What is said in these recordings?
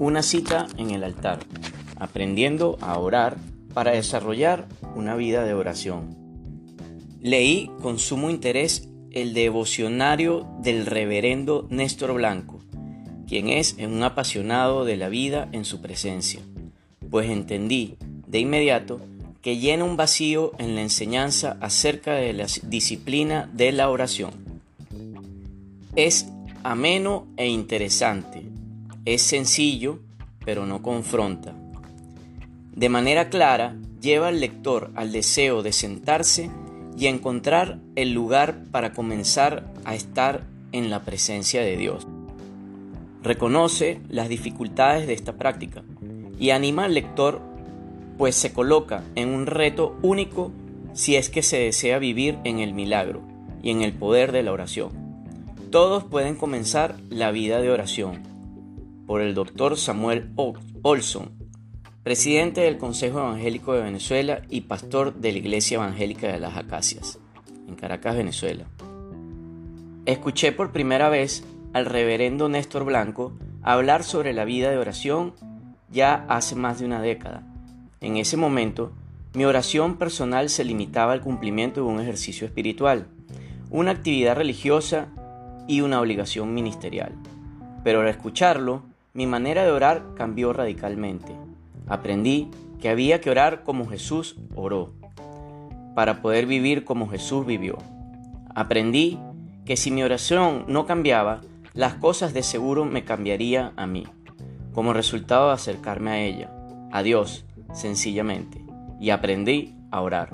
Una cita en el altar, aprendiendo a orar para desarrollar una vida de oración. Leí con sumo interés el devocionario del reverendo Néstor Blanco, quien es un apasionado de la vida en su presencia, pues entendí de inmediato que llena un vacío en la enseñanza acerca de la disciplina de la oración. Es ameno e interesante, es sencillo, pero no confronta. De manera clara, lleva al lector al deseo de sentarse y encontrar el lugar para comenzar a estar en la presencia de Dios. Reconoce las dificultades de esta práctica y anima al lector pues se coloca en un reto único si es que se desea vivir en el milagro y en el poder de la oración. Todos pueden comenzar la vida de oración. Por el doctor Samuel Olson, presidente del Consejo Evangélico de Venezuela y pastor de la Iglesia Evangélica de las Acacias, en Caracas, Venezuela. Escuché por primera vez al reverendo Néstor Blanco hablar sobre la vida de oración ya hace más de una década en ese momento, mi oración personal se limitaba al cumplimiento de un ejercicio espiritual, una actividad religiosa y una obligación ministerial. Pero al escucharlo, mi manera de orar cambió radicalmente. Aprendí que había que orar como Jesús oró, para poder vivir como Jesús vivió. Aprendí que si mi oración no cambiaba, las cosas de seguro me cambiaría a mí, como resultado de acercarme a ella, a Dios, sencillamente, y aprendí a orar.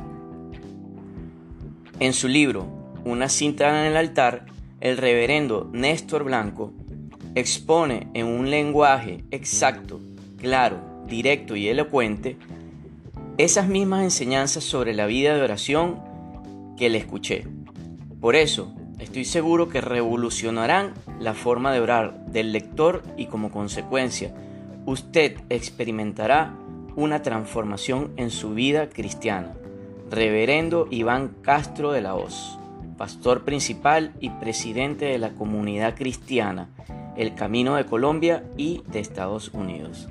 En su libro, Una cinta en el altar, el reverendo Néstor Blanco expone en un lenguaje exacto, claro, directo y elocuente esas mismas enseñanzas sobre la vida de oración que le escuché. Por eso, estoy seguro que revolucionarán la forma de orar del lector y como consecuencia, usted experimentará una transformación en su vida cristiana. Reverendo Iván Castro de la Hoz, pastor principal y presidente de la comunidad cristiana El Camino de Colombia y de Estados Unidos.